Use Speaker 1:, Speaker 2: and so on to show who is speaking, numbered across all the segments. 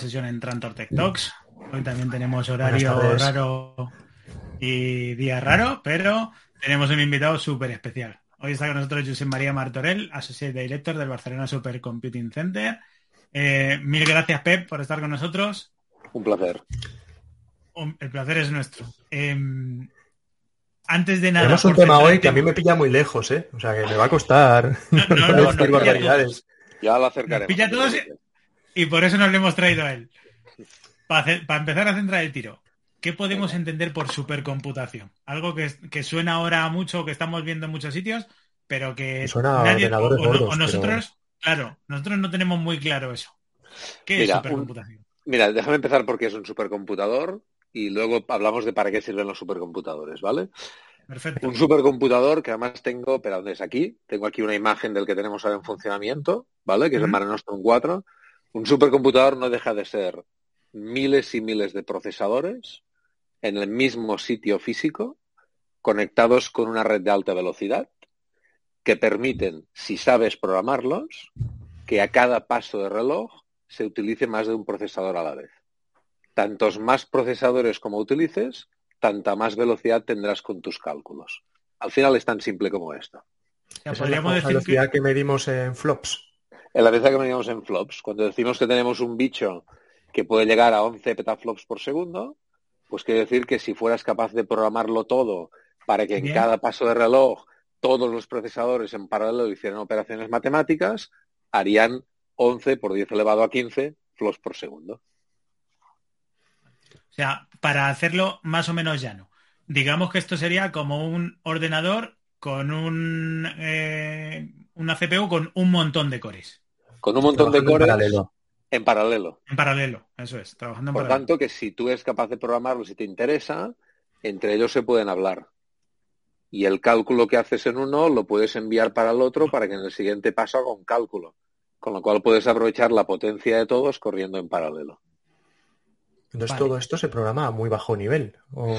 Speaker 1: Sesión en Trantor Tech Talks. Hoy también tenemos horario raro y día raro, pero tenemos un invitado súper especial. Hoy está con nosotros José María Martorell, Associate Director del Barcelona Supercomputing Center. Eh, mil gracias, Pep, por estar con nosotros.
Speaker 2: Un placer.
Speaker 1: El placer es nuestro. Eh, antes de nada.
Speaker 3: Tenemos un tema hoy que a mí me pilla muy lejos, ¿eh? O sea, que me va a costar.
Speaker 1: No, no, no.
Speaker 2: Ya lo acercaremos.
Speaker 1: Pilla todos y por eso nos lo hemos traído a él. Para, empezar a centrar el tiro, ¿qué podemos entender por supercomputación? Algo que, que, suena ahora mucho, que estamos viendo en muchos sitios, pero que
Speaker 3: suena
Speaker 1: nadie,
Speaker 3: ordenadores
Speaker 1: o,
Speaker 3: gordos,
Speaker 1: o nosotros,
Speaker 3: pero...
Speaker 1: claro, nosotros no tenemos muy claro eso. ¿Qué
Speaker 2: mira,
Speaker 1: es supercomputación?
Speaker 2: Un, mira, déjame empezar porque es un supercomputador y luego hablamos de para qué sirven los supercomputadores, ¿vale?
Speaker 1: Perfecto.
Speaker 2: Un supercomputador que además tengo, pero ¿dónde es aquí? Tengo aquí una imagen del que tenemos ahora en funcionamiento, ¿vale? Que es el Mare Nostrum 4. Un supercomputador no deja de ser miles y miles de procesadores en el mismo sitio físico, conectados con una red de alta velocidad, que permiten, si sabes programarlos, que a cada paso de reloj se utilice más de un procesador a la vez. Tantos más procesadores como utilices, tanta más velocidad tendrás con tus cálculos. Al final es tan simple como esto.
Speaker 3: Ya, Esa es la velocidad que... que medimos en flops.
Speaker 2: En la velocidad que medimos en flops. Cuando decimos que tenemos un bicho que puede llegar a 11 petaflops por segundo, pues quiere decir que si fueras capaz de programarlo todo para que en cada paso de reloj todos los procesadores en paralelo hicieran operaciones matemáticas, harían 11 por 10 elevado a 15 flops por segundo.
Speaker 1: O sea, para hacerlo más o menos llano. Digamos que esto sería como un ordenador con un, eh, una CPU con un montón de cores.
Speaker 2: Con un montón de cores
Speaker 3: en paralelo.
Speaker 2: en paralelo.
Speaker 1: En paralelo, eso es, trabajando en
Speaker 2: Por
Speaker 1: paralelo.
Speaker 2: tanto, que si tú eres capaz de programarlo, si te interesa, entre ellos se pueden hablar. Y el cálculo que haces en uno lo puedes enviar para el otro para que en el siguiente paso haga un cálculo. Con lo cual puedes aprovechar la potencia de todos corriendo en paralelo.
Speaker 3: Entonces
Speaker 1: Vale.
Speaker 3: todo esto se programa a muy bajo nivel. O...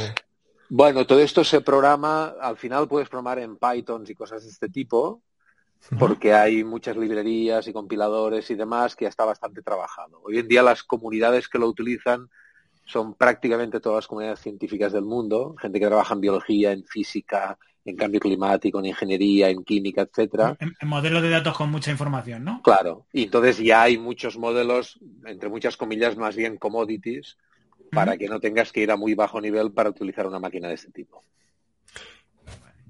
Speaker 2: Bueno, todo esto se programa, al final puedes programar en Python y cosas de este tipo, porque hay muchas librerías y compiladores y demás que ya está bastante trabajado. Hoy en día las comunidades que lo utilizan son prácticamente todas las comunidades científicas del mundo, gente que trabaja en biología, en física, en cambio climático, en ingeniería, en química, etcétera.
Speaker 1: En, en modelos de datos con mucha información, ¿no?
Speaker 2: Claro, y entonces ya hay muchos modelos, entre muchas comillas, más bien commodities, para que no tengas que ir a muy bajo nivel para utilizar una máquina de este tipo.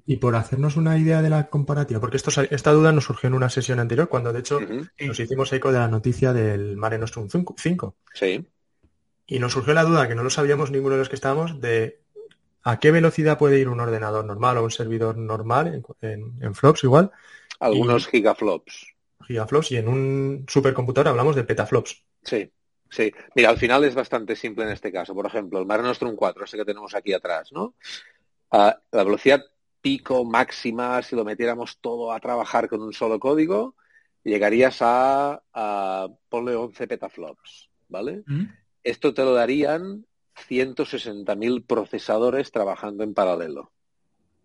Speaker 3: Y por hacernos una idea de la comparativa, porque esto, esta duda nos surgió en una sesión anterior, cuando de hecho nos hicimos eco de la noticia del Mare Nostrum 5.
Speaker 2: Sí.
Speaker 3: Y nos surgió la duda, que no lo sabíamos ninguno de los que estábamos, de a qué velocidad puede ir un ordenador normal o un servidor normal en, en- en flops igual,
Speaker 2: Algunos gigaflops.
Speaker 3: gigaflops, y en un supercomputador hablamos de petaflops.
Speaker 2: Sí, sí. Mira, al final es bastante simple en este caso. Por ejemplo, el Mare Nostrum 4, ese que tenemos aquí atrás, ¿no? Ah, la velocidad pico máxima, si lo metiéramos todo a trabajar con un solo código, llegarías a, a ponle 11 petaflops, ¿vale?
Speaker 1: ¿Mm?
Speaker 2: Esto te lo darían 160.000 procesadores trabajando en paralelo,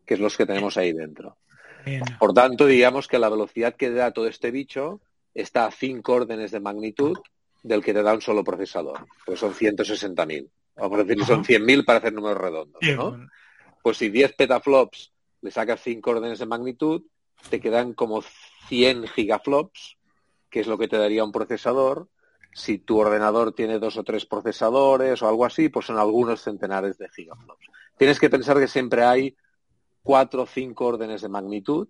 Speaker 2: que es los que tenemos ahí dentro.
Speaker 1: Bien.
Speaker 2: Por tanto, digamos que la velocidad que da todo este bicho está a 5 órdenes de magnitud del que te da un solo procesador, pues son 160.000. Vamos a decir que son
Speaker 1: Ajá.
Speaker 2: 100.000 para hacer números redondos, Pues si 10 petaflops le sacas 5 órdenes de magnitud, te quedan como 100 gigaflops, que es lo que te daría un procesador Si tu ordenador tiene dos o tres procesadores o algo así, pues son algunos centenares de gigaflops. Tienes que pensar que siempre hay cuatro o cinco órdenes de magnitud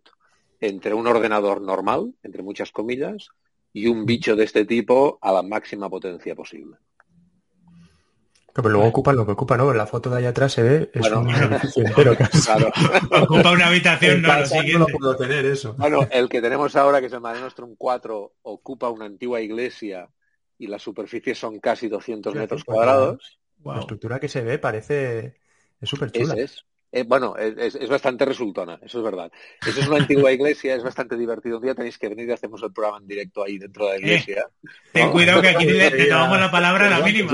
Speaker 2: entre un ordenador normal, entre muchas comillas, y un bicho de este tipo a la máxima potencia posible.
Speaker 3: Pero luego ocupa lo que ocupa, ¿no? En la foto de allá atrás se ve, es un edificio entero
Speaker 1: Claro. ocupa una habitación, no, lo
Speaker 3: No puedo tener eso.
Speaker 2: Bueno, el que tenemos ahora, que es el Mare Nostrum 4, ocupa una antigua iglesia y las superficies son casi 200 metros cuadrados.
Speaker 3: La estructura que se ve parece... Es súper chula.
Speaker 2: Es, eh, bueno, es, bastante resultona, eso es verdad. Eso es una antigua iglesia, es bastante divertido. Un día tenéis que venir y hacemos el programa en directo ahí dentro de la eh, iglesia.
Speaker 1: ten cuidado que aquí te, tomamos la palabra a la mínima.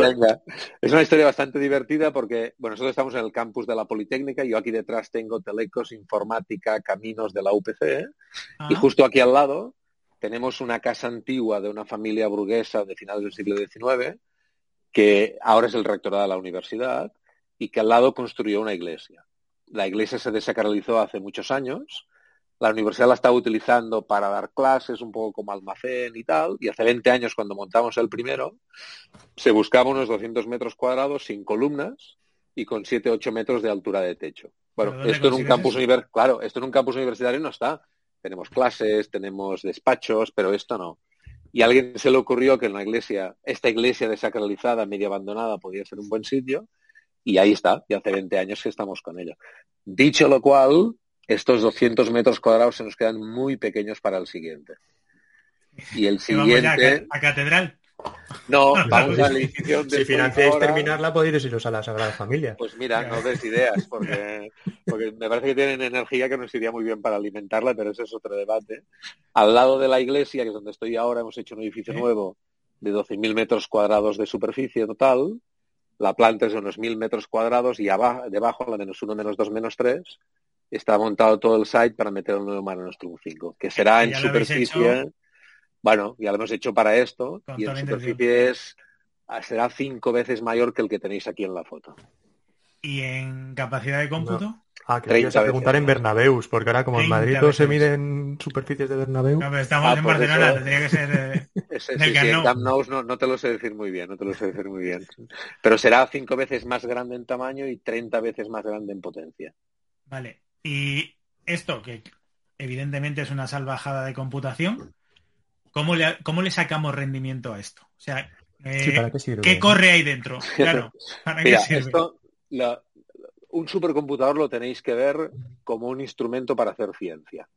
Speaker 2: Es una historia bastante divertida porque, bueno, nosotros estamos en el campus de la Politécnica, yo aquí detrás tengo Telecos, Informática, Caminos de la UPC, y ah. justo aquí al lado tenemos una casa antigua de una familia burguesa de finales del siglo XIX, que ahora es el rectorado de la universidad, y que al lado construyó una iglesia la iglesia se desacralizó hace muchos años, la universidad la estaba utilizando para dar clases, un poco como almacén y tal, y hace 20 años cuando montamos el primero, se buscaba unos 200 metros cuadrados sin columnas y con 7-8 metros de altura de techo. Bueno, esto en un campus claro, esto en un campus universitario no está. Tenemos clases, tenemos despachos, pero esto no. Y a alguien se le ocurrió que en la iglesia, esta iglesia desacralizada, medio abandonada, podía ser un buen sitio, y ahí está, y hace 20 años que estamos con ella. Dicho lo cual, estos 200 metros cuadrados se nos quedan muy pequeños para el siguiente. Y el siguiente...
Speaker 1: a, catedral?
Speaker 2: No, vamos al edificio
Speaker 3: Si financiáis terminarla, podéis iros a la Sagrada Familia.
Speaker 2: Pues mira, no des ideas, porque, porque me parece que tienen energía que nos iría muy bien para alimentarla, pero ese es otro debate. Al lado de la iglesia, que es donde estoy ahora, hemos hecho un edificio nuevo de 12.000 metros cuadrados de superficie total, la planta es de unos mil metros cuadrados y abajo, debajo, la menos uno, menos dos, menos tres, está montado todo el site para meter un nuevo Mare Nostrum 5, que será en superficie, bueno, ya lo hemos hecho para esto, y en superficie es, será cinco veces mayor que el que tenéis aquí en la foto.
Speaker 1: ¿Y en capacidad de cómputo?
Speaker 3: Ah, que a preguntar en Bernabeus, porque ahora como en Madrid todo se mide en superficies de Bernabéu.
Speaker 1: No, pero estamos ah, en Barcelona, tendría que ser eh,
Speaker 2: ese, sí, Camp Nou no, no, te lo sé decir muy bien, no te lo sé decir muy bien. Pero será cinco veces más grande en tamaño y 30 veces más grande en potencia.
Speaker 1: Vale. Y esto, que evidentemente es una salvajada de computación, ¿cómo le, cómo le sacamos rendimiento a esto? O sea, eh, qué, corre ahí dentro? Claro, ¿para qué sirve?
Speaker 2: Esto, un supercomputador lo tenéis que ver como un instrumento para hacer ciencia.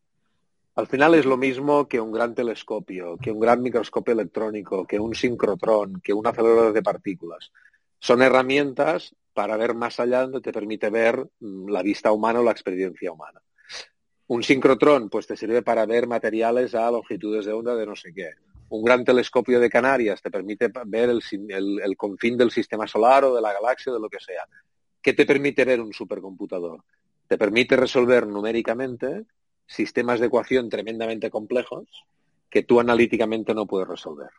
Speaker 2: Al final es lo mismo que un gran telescopio, que un gran microscopio electrónico, que un sincrotrón, que un acelerador de partículas. Son herramientas para ver más allá donde te permite ver mm, la vista humana o la experiencia humana. Un sincrotrón, pues te sirve para ver materiales a longitudes de onda de no sé qué. Un gran telescopio de Canarias te permite ver el, el confín del sistema solar o de la galaxia o de lo que sea. ¿Qué te permite ver un supercomputador? Te permite resolver numéricamente sistemas de ecuación tremendamente complejos que tú analíticamente no puedes resolver.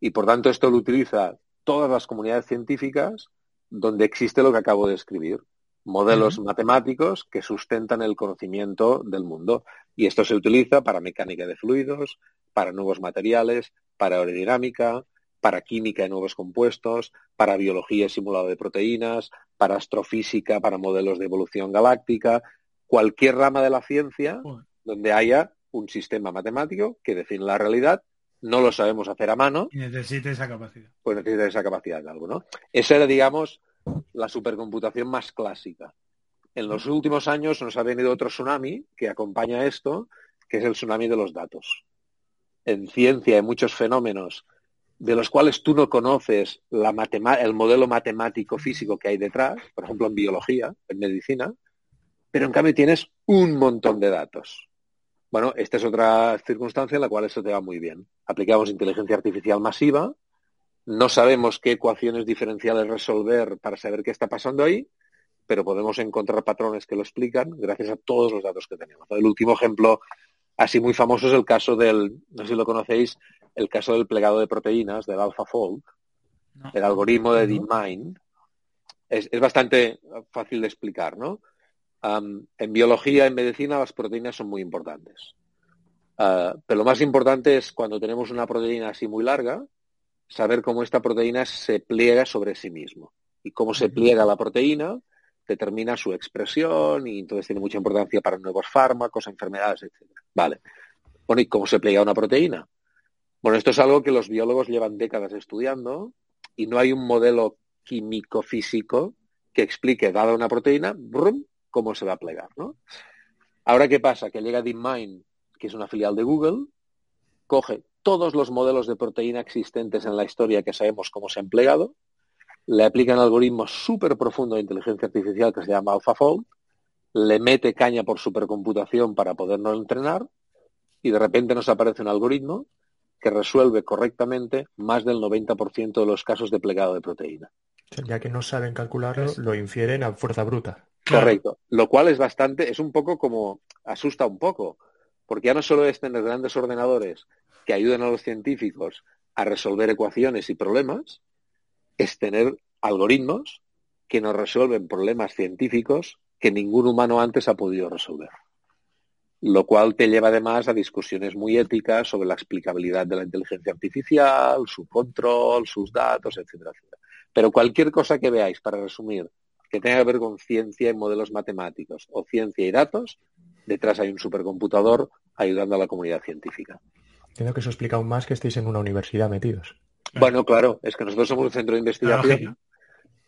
Speaker 2: Y por tanto esto lo utiliza todas las comunidades científicas donde existe lo que acabo de escribir, modelos matemáticos que sustentan el conocimiento del mundo. Y esto se utiliza para mecánica de fluidos, para nuevos materiales, para aerodinámica, para química de nuevos compuestos, para biología simulada de proteínas, para astrofísica, para modelos de evolución galáctica, cualquier rama de la ciencia donde haya un sistema matemático que define la realidad, no lo sabemos hacer a mano.
Speaker 1: Y necesita esa capacidad.
Speaker 2: Pues necesita esa capacidad de algo, ¿no? Esa era, digamos, la supercomputación más clásica. En los últimos años nos ha venido otro tsunami que acompaña esto, que es el tsunami de los datos. En ciencia hay muchos fenómenos de los cuales tú no conoces el modelo matemático físico que hay detrás, por ejemplo en biología, en medicina, pero en cambio tienes un montón de datos. Bueno, esta es otra circunstancia en la cual eso te va muy bien. Aplicamos inteligencia artificial masiva, no sabemos qué ecuaciones diferenciales resolver para saber qué está pasando ahí, pero podemos encontrar patrones que lo explican gracias a todos los datos que tenemos. El último ejemplo así muy famoso es el caso del, no sé si lo conocéis, el caso del plegado de proteínas del AlphaFold, el algoritmo de DeepMind, es, es, bastante fácil de explicar, ¿no? en biología, en medicina, las proteínas son muy importantes. Ah, pero lo más importante es cuando tenemos una proteína así muy larga, saber cómo esta proteína se pliega sobre sí mismo. Y cómo se pliega la proteína determina su expresión y entonces tiene mucha importancia para nuevos fármacos, enfermedades, etc. Vale. Bueno, ¿y cómo se pliega una proteína? Bueno, esto es algo que los biólogos llevan décadas estudiando y no hay un modelo químico-físico que explique, dada una proteína, brum, cómo se va a plegar, ¿no? Ahora, ¿qué pasa? Que llega DeepMind, que es una filial de Google, coge todos los modelos de proteína existentes en la historia que sabemos cómo se han plegado, le aplica un algoritmo súper profundo de inteligencia artificial que se llama AlphaFold, le mete caña por supercomputación para podernos entrenar y de repente nos aparece un algoritmo que resuelve correctamente más del 90% de los casos de plegado de proteína.
Speaker 3: Ya que no saben calcularlo, lo infieren a fuerza bruta.
Speaker 2: Correcto. Lo cual es bastante, es un poco como, asusta un poco, porque ya no solo es tener grandes ordenadores que ayuden a los científicos a resolver ecuaciones y problemas, es tener algoritmos que nos resuelven problemas científicos que ningún humano antes ha podido resolver. Lo cual te lleva además a discusiones muy éticas sobre la explicabilidad de la inteligencia artificial, su control, sus datos, etcétera, etcétera. Pero cualquier cosa que veáis, para resumir, que tenga que ver con ciencia y modelos matemáticos o ciencia y datos, detrás hay un supercomputador ayudando a la comunidad científica.
Speaker 3: Entiendo que eso explica aún más que estéis en una universidad metidos.
Speaker 2: Bueno, claro, es que nosotros somos un centro de investigación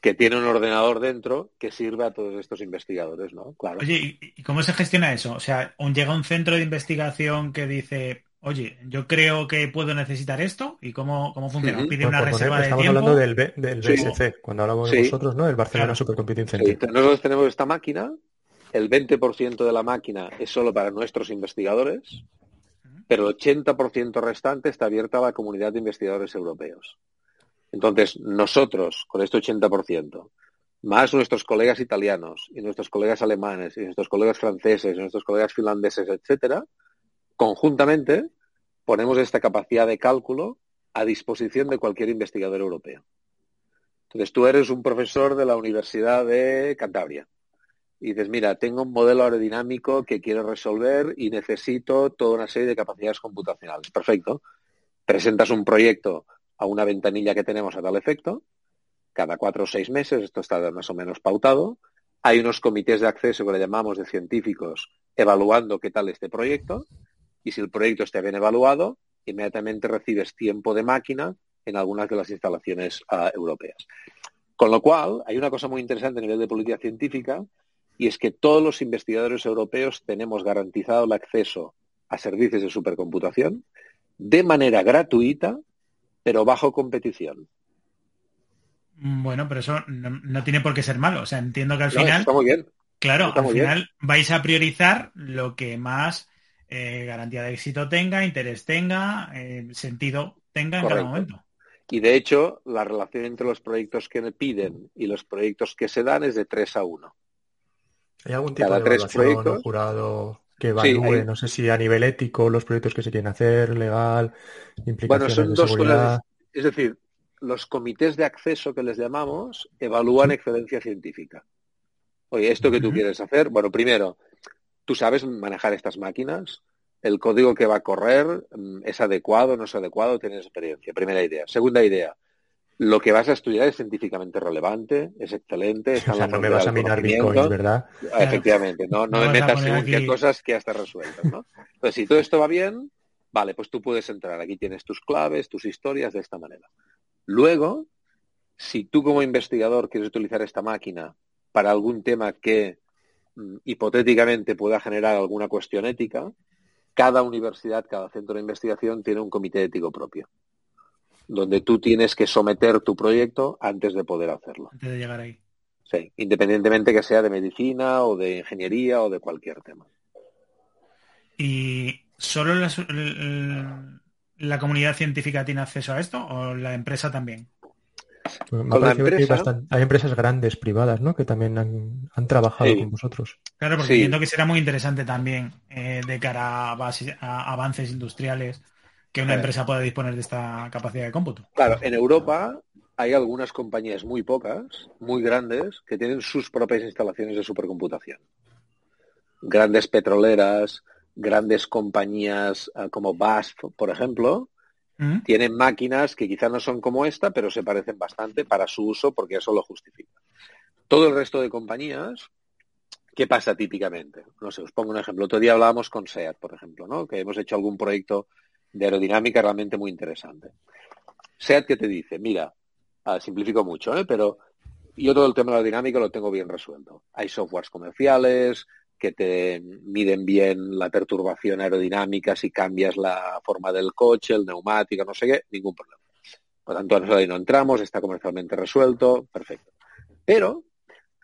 Speaker 2: que tiene un ordenador dentro que sirve a todos estos investigadores, ¿no? Claro.
Speaker 1: Oye, ¿y cómo se gestiona eso? O sea, llega un centro de investigación que dice, oye, yo creo que puedo necesitar esto, ¿y cómo, cómo funciona? ¿Pide una reserva de
Speaker 3: estamos
Speaker 1: tiempo?
Speaker 3: hablando del, del BSC, cuando hablamos de vosotros, ¿no? El Barcelona
Speaker 1: Claro.
Speaker 3: Supercomputing Center.
Speaker 2: Nosotros tenemos esta máquina, el 20% de la máquina es solo para nuestros investigadores, pero el 80% restante está abierta a la comunidad de investigadores europeos. Entonces, nosotros, con este 80%, más nuestros colegas italianos y nuestros colegas alemanes y nuestros colegas franceses y nuestros colegas finlandeses, etcétera, conjuntamente ponemos esta capacidad de cálculo a disposición de cualquier investigador europeo. Entonces, tú eres un profesor de la Universidad de Cantabria y dices, mira, tengo un modelo aerodinámico que quiero resolver y necesito toda una serie de capacidades computacionales. Perfecto. Presentas un proyecto a una ventanilla que tenemos a tal efecto, cada cuatro o seis meses, esto está más o menos pautado. Hay unos comités de acceso que le llamamos de científicos evaluando qué tal este proyecto y si el proyecto está bien evaluado, inmediatamente recibes tiempo de máquina en algunas de las instalaciones uh, europeas. Con lo cual, hay una cosa muy interesante a nivel de política científica y es que todos los investigadores europeos tenemos garantizado el acceso a servicios de supercomputación de manera gratuita, pero bajo competición.
Speaker 1: Bueno, pero eso no, no, tiene por qué ser malo. O sea, entiendo que al
Speaker 2: no,
Speaker 1: final.
Speaker 2: Está muy bien.
Speaker 1: Claro,
Speaker 2: está
Speaker 1: al
Speaker 2: muy
Speaker 1: final
Speaker 2: bien.
Speaker 1: vais a priorizar lo que más eh, garantía de éxito tenga, interés tenga, eh, sentido tenga en cada momento.
Speaker 2: Y de hecho, la relación entre los proyectos que me piden y los proyectos que se dan es de 3 a 1.
Speaker 3: ¿Hay algún tipo
Speaker 2: Cada
Speaker 3: de
Speaker 2: tres proyectos.
Speaker 3: jurado que evalúe,
Speaker 2: hay-
Speaker 3: no sé si a nivel ético, los proyectos que se quieren hacer, legal,
Speaker 2: Bueno,
Speaker 3: implicaciones
Speaker 2: son
Speaker 3: de
Speaker 2: dos
Speaker 3: seguridad?
Speaker 2: cosas. Es decir, los comités de acceso que les llamamos evalúan excelencia científica. Oye, esto que tú quieres hacer, bueno, primero, tú sabes manejar estas máquinas, el código que va a correr mm, es adecuado, no es adecuado, tienes experiencia. Primera idea. Segunda idea, lo que vas a estudiar es científicamente relevante, es excelente, está
Speaker 3: O
Speaker 2: en
Speaker 3: sea,
Speaker 2: la
Speaker 3: no me vas a minar bitcoins, ¿verdad?
Speaker 2: Ah, Efectivamente, no, no,
Speaker 1: No
Speaker 2: me metas qué
Speaker 1: aquí-
Speaker 2: cosas que ya están resueltas, ¿no? Entonces, si todo esto va bien, vale, pues tú puedes entrar. Aquí tienes tus claves, tus historias de esta manera. Luego, si tú como investigador quieres utilizar esta máquina para algún tema que mm, hipotéticamente pueda generar alguna cuestión ética, cada universidad, cada centro de investigación tiene un comité ético propio, donde tú tienes que someter tu proyecto antes de poder hacerlo.
Speaker 1: Antes de llegar ahí.
Speaker 2: Sí, independientemente que sea de medicina o de ingeniería o de cualquier tema.
Speaker 1: ¿Y solo la comunidad científica tiene acceso a esto o la empresa también?
Speaker 3: Me
Speaker 2: la
Speaker 3: que hay, empresas grandes, privadas, ¿no? Que también han, han trabajado
Speaker 2: Sí.
Speaker 3: con vosotros.
Speaker 1: Claro, porque
Speaker 2: Sí.
Speaker 1: entiendo que será muy interesante también eh, de cara a avances industriales que una empresa pueda disponer de esta capacidad de cómputo.
Speaker 2: Claro, en Europa hay algunas compañías muy pocas, muy grandes, que tienen sus propias instalaciones de supercomputación. Grandes petroleras, grandes compañías eh, como BASF, por ejemplo, mm. tienen máquinas que quizás no son como esta, pero se parecen bastante para su uso porque eso lo justifica. Todo el resto de compañías, ¿qué pasa típicamente? No sé, os pongo un ejemplo. Otro día hablábamos con SEAT, por ejemplo, ¿no? Que hemos hecho algún proyecto de aerodinámica realmente muy interesante. SEAT que te dice, mira, ah, simplifico mucho, ¿eh? pero yo todo el tema de la dinámica lo tengo bien resuelto. Hay softwares comerciales que te miden bien la perturbación aerodinámica si cambias la forma del coche, el neumático, no sé qué, ningún problema. Por tanto, ahí no entramos, está comercialmente resuelto, perfecto. Pero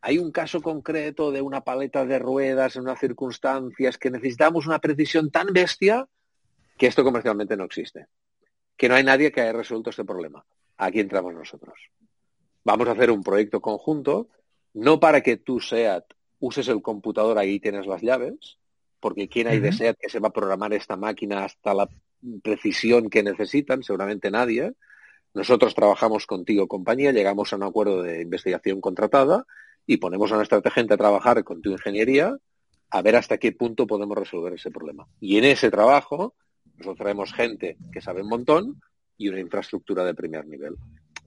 Speaker 2: hay un caso concreto de una paleta de ruedas en unas circunstancias que necesitamos una precisión tan bestia que esto comercialmente no existe. Que no hay nadie que haya resuelto este problema. Aquí entramos nosotros. Vamos a hacer un proyecto conjunto, no para que tú, SEAT, uses el computador, ahí tienes las llaves, porque ¿quién hay de SEAT que se va a programar esta máquina hasta la precisión que necesitan? Seguramente nadie. Nosotros trabajamos contigo, compañía, llegamos a un acuerdo de investigación contratada y ponemos a nuestra gente a trabajar con tu ingeniería a ver hasta qué punto podemos resolver ese problema. Y en ese trabajo nosotros traemos gente que sabe un montón y una infraestructura de primer nivel.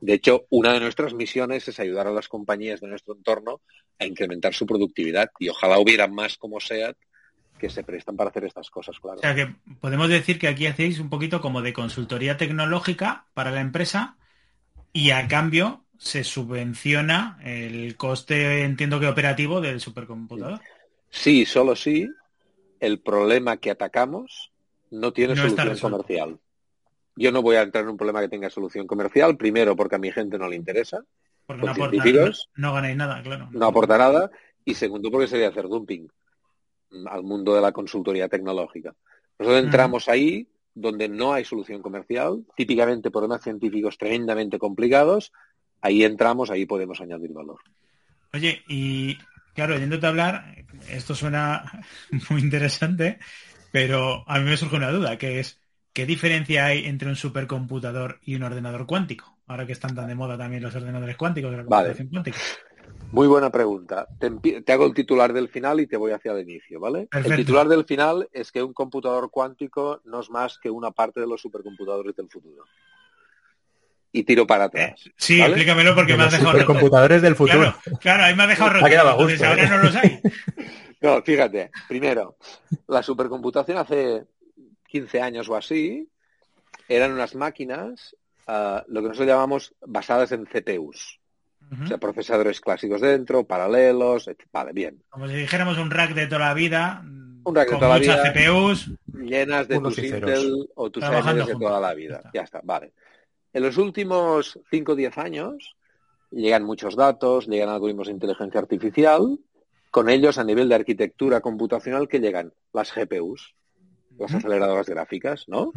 Speaker 2: De hecho, una de nuestras misiones es ayudar a las compañías de nuestro entorno a incrementar su productividad y ojalá hubiera más como SEAT que se prestan para hacer estas cosas, claro.
Speaker 1: O sea que podemos decir que aquí hacéis un poquito como de consultoría tecnológica para la empresa y a cambio se subvenciona el coste, entiendo que operativo del supercomputador.
Speaker 2: Sí, solo sí. El problema que atacamos no tiene solución comercial. Yo no voy a entrar en un problema que tenga solución comercial, primero porque a mi gente no le interesa.
Speaker 1: Porque no, aporta, no, ganáis nada, claro.
Speaker 2: No aporta nada. Y segundo porque sería hacer dumping al mundo de la consultoría tecnológica. Nosotros entramos ahí donde no hay solución comercial, típicamente problemas científicos tremendamente complicados, ahí entramos, ahí podemos añadir valor.
Speaker 1: Oye, y claro, oyéndote hablar, esto suena muy interesante, pero a mí me surge una duda, que es, ¿qué diferencia hay entre un supercomputador y un ordenador cuántico? Ahora que están tan de moda también los ordenadores cuánticos de la computación cuántica.
Speaker 2: Muy buena pregunta. Te, hago el titular del final y te voy hacia el inicio, ¿vale? El titular del final es que un computador cuántico no es más que una parte de los supercomputadores del futuro. Y tiro para atrás.
Speaker 1: Eh, sí, explícamelo porque me has dejado.
Speaker 3: Supercomputadores del futuro.
Speaker 1: Claro, ahí me has dejado roto. ahora no los hay.
Speaker 2: No, fíjate, primero, la supercomputación hace 15 años o así eran unas máquinas, ah, lo que nosotros llamamos basadas en CPUs. O sea, procesadores clásicos dentro, paralelos, vale, bien.
Speaker 1: Como si dijéramos un rack de toda la vida,
Speaker 2: un rack de toda la vida, CPUs, llenas de tus Intel o tus AMD de toda la vida. Ya está. vale. En los últimos 5 o 10 años llegan muchos datos, llegan algoritmos de inteligencia artificial con ellos a nivel de arquitectura computacional que llegan las GPUs, las aceleradoras gráficas, ¿no?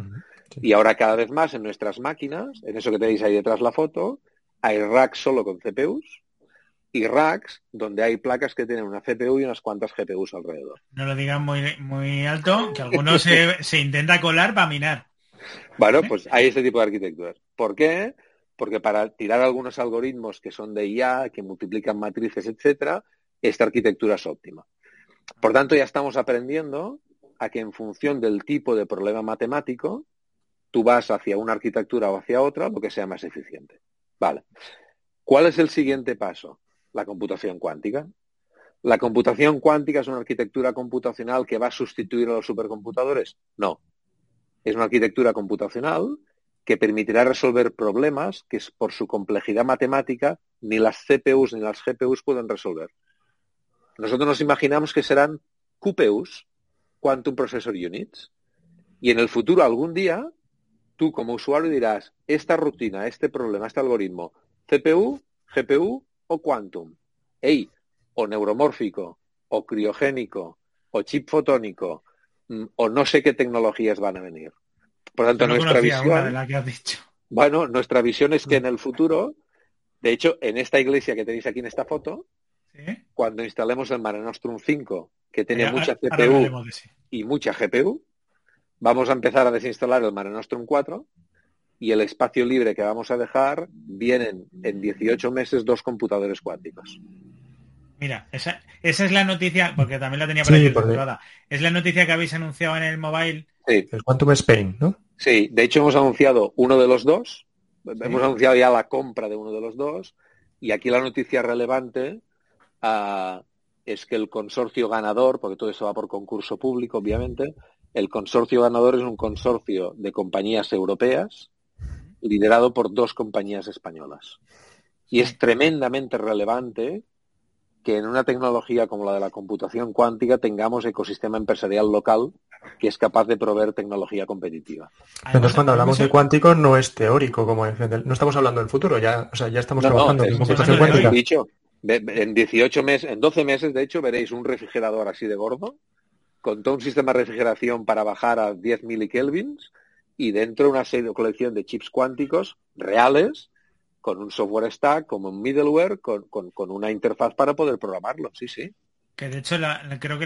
Speaker 2: Y ahora cada vez más en nuestras máquinas, en eso que tenéis ahí detrás la foto, hay racks solo con CPUs y racks donde hay placas que tienen una CPU y unas cuantas GPUs alrededor.
Speaker 1: No lo digan muy, muy alto, que algunos se, se, intenta colar para minar.
Speaker 2: Bueno, pues hay este tipo de arquitecturas. ¿Por qué? Porque para tirar algunos algoritmos que son de IA, que multiplican matrices, etcétera, esta arquitectura es óptima. Por tanto, ya estamos aprendiendo a que en función del tipo de problema matemático, tú vas hacia una arquitectura o hacia otra, lo que sea más eficiente. Vale. ¿Cuál es el siguiente paso? La computación cuántica. ¿La computación cuántica es una arquitectura computacional que va a sustituir a los supercomputadores? No. Es una arquitectura computacional que permitirá resolver problemas que por su complejidad matemática ni las CPUs ni las GPUs pueden resolver. Nosotros nos imaginamos que serán QPUs, Quantum Processor Units, y en el futuro algún día tú como usuario dirás, esta rutina, este problema, este algoritmo, CPU, GPU o Quantum. Ey, o neuromórfico, o criogénico, o chip fotónico, mm, o no sé qué tecnologías van a venir. Por tanto, nuestra visión. Bueno, nuestra visión es que en el futuro, de hecho, en esta iglesia que tenéis aquí en esta foto, cuando instalemos el Mare Nostrum 5, que tiene mucha CPU y mucha GPU, vamos a empezar a desinstalar el Mare Nostrum 4 y el espacio libre que vamos a dejar vienen en 18 meses dos computadores cuánticos.
Speaker 1: Mira, esa, esa es la noticia, porque también la tenía por aquí Es la noticia que habéis anunciado en el mobile.
Speaker 3: Sí. El Quantum Spain, ¿no?
Speaker 2: Sí, de hecho hemos anunciado uno de los dos, hemos anunciado ya la compra de uno de los dos, y aquí la noticia relevante uh, es que el consorcio ganador, porque todo eso va por concurso público, obviamente, el consorcio ganador es un consorcio de compañías europeas liderado por dos compañías españolas. Y es tremendamente relevante que en una tecnología como la de la computación cuántica tengamos ecosistema empresarial local que es capaz de proveer tecnología competitiva.
Speaker 3: Entonces, cuando hablamos de cuántico no es teórico, como no estamos hablando del futuro, ya, o sea, ya estamos trabajando en computación cuántica.
Speaker 2: Dicho, en 18 meses, en 12 meses, de hecho, veréis un refrigerador así de gordo, con todo un sistema de refrigeración para bajar a 10 milikelvins y dentro una serie de colección de chips cuánticos reales con un software stack, como un middleware, con, una interfaz para poder programarlo, sí, sí.
Speaker 1: Que de hecho creo que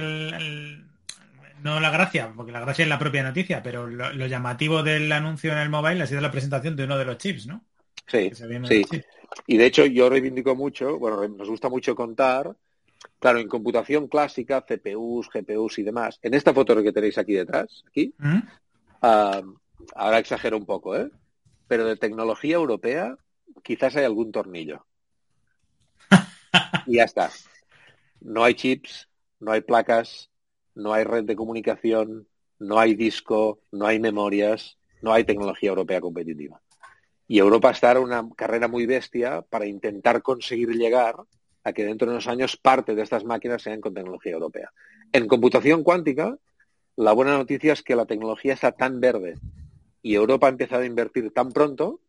Speaker 1: no la gracia, porque la gracia es la propia noticia, pero lo, llamativo del anuncio en el mobile ha sido la presentación de uno de los chips, ¿no?
Speaker 2: Sí, sí. Y de hecho yo reivindico mucho, bueno, nos gusta mucho contar, claro, en computación clásica, CPUs, GPUs y demás, en esta foto que tenéis aquí detrás, aquí, ¿Mm? ah, ahora exagero un poco, ¿eh? Pero de tecnología europea quizás hay algún tornillo. y ya está. No hay chips, no hay placas, no hay red de comunicación, no hay disco, no hay memorias, no hay tecnología europea competitiva. Y Europa está en una carrera muy bestia para intentar conseguir llegar a que dentro de unos años parte de estas máquinas sean con tecnología europea. En computación cuántica, la buena noticia es que la tecnología está tan verde y Europa ha empezado a invertir tan pronto